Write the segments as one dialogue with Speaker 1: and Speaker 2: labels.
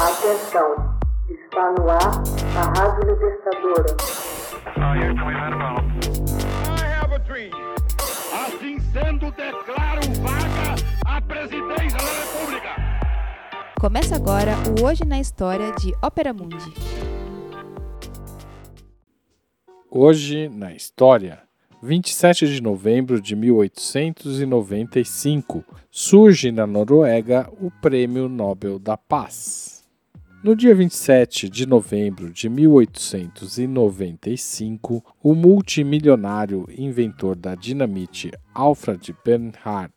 Speaker 1: Atenção, está no ar a Rádio Libertadora.
Speaker 2: Assim sendo, declaro vaga a presidência da República.
Speaker 3: Começa agora o Hoje na História de Ópera Mundi.
Speaker 4: Hoje na História. 27 de novembro de 1895, surge na Noruega o Prêmio Nobel da Paz. No dia 27 de novembro de 1895, o multimilionário inventor da dinamite Alfred Bernhard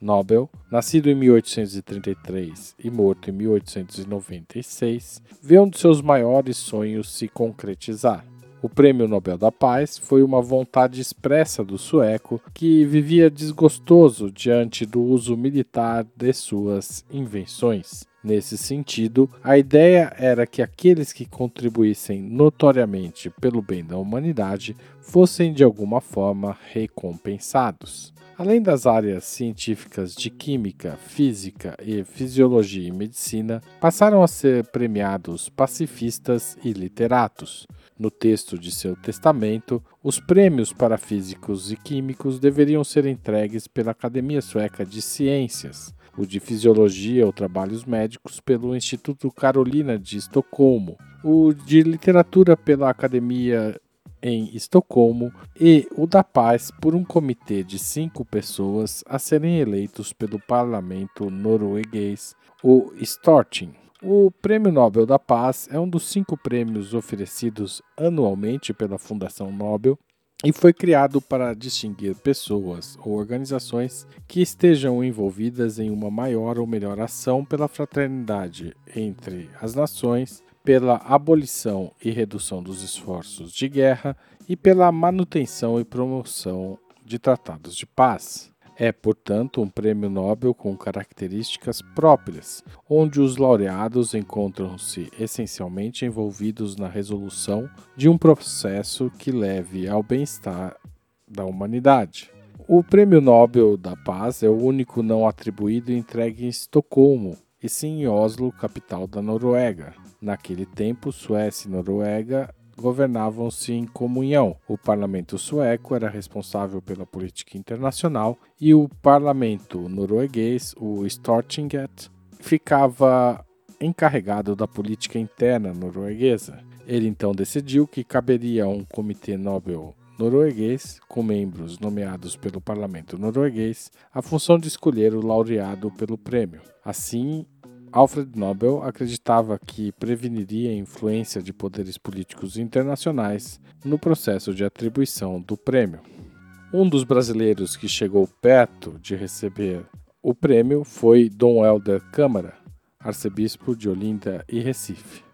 Speaker 4: Nobel, nascido em 1833 e morto em 1896, vê um de seus maiores sonhos se concretizar o Prêmio Nobel da Paz foi uma vontade expressa do sueco que vivia desgostoso diante do uso militar de suas invenções. Nesse sentido, a ideia era que aqueles que contribuíssem notoriamente pelo bem da humanidade fossem de alguma forma recompensados. Além das áreas científicas de química, física e fisiologia e medicina, passaram a ser premiados pacifistas e literatos. No texto de seu testamento, os prêmios para físicos e químicos deveriam ser entregues pela Academia Sueca de Ciências, o de Fisiologia ou Trabalhos Médicos pelo Instituto Carolina de Estocolmo, o de Literatura pela Academia em Estocolmo e o da Paz por um comitê de cinco pessoas a serem eleitos pelo parlamento norueguês, o Storting. O Prêmio Nobel da Paz é um dos cinco prêmios oferecidos anualmente pela Fundação Nobel e foi criado para distinguir pessoas ou organizações que estejam envolvidas em uma maior ou melhor ação pela fraternidade entre as nações, pela abolição e redução dos esforços de guerra e pela manutenção e promoção de tratados de paz. É, portanto, um prêmio Nobel com características próprias, onde os laureados encontram-se essencialmente envolvidos na resolução de um processo que leve ao bem-estar da humanidade. O Prêmio Nobel da Paz é o único não atribuído entregue em Estocolmo, e sim em Oslo, capital da Noruega. Naquele tempo, Suécia e Noruega governavam-se em comunhão. O parlamento sueco era responsável pela política internacional e o parlamento norueguês, o Stortinget, ficava encarregado da política interna norueguesa. Ele então decidiu que caberia a um comitê Nobel norueguês, com membros nomeados pelo parlamento norueguês, a função de escolher o laureado pelo prêmio. Assim, Alfred Nobel acreditava que preveniria a influência de poderes políticos internacionais no processo de atribuição do prêmio. Um dos brasileiros que chegou perto de receber o prêmio foi Dom Helder Câmara, arcebispo de Olinda e Recife.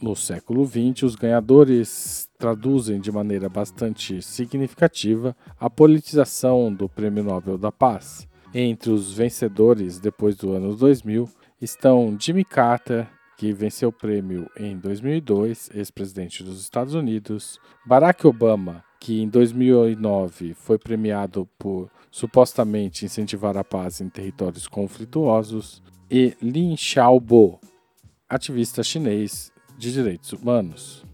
Speaker 4: No século XX, os ganhadores traduzem de maneira bastante significativa a politização do Prêmio Nobel da Paz. Entre os vencedores depois do ano 2000 estão Jimmy Carter, que venceu o prêmio em 2002, ex-presidente dos Estados Unidos, Barack Obama, que em 2009 foi premiado por supostamente incentivar a paz em territórios conflituosos, e Lin Xiaobo, ativista chinês de direitos humanos.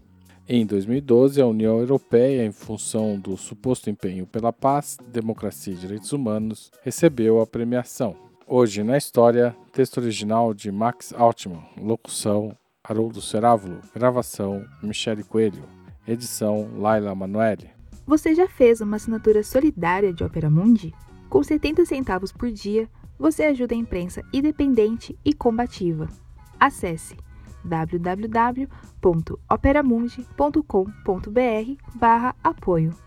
Speaker 4: Em 2012, a União Europeia, em função do suposto empenho pela paz, democracia e direitos humanos, recebeu a premiação. Hoje na história, texto original de Max Altman, locução Haroldo Cerávulo, gravação Michele Coelho, edição Laila Manoeli.
Speaker 3: Você já fez uma assinatura solidária de Opera Mundi? Com 70 centavos por dia, você ajuda a imprensa independente e combativa. Acesse www.operamundi.com.br/apoio.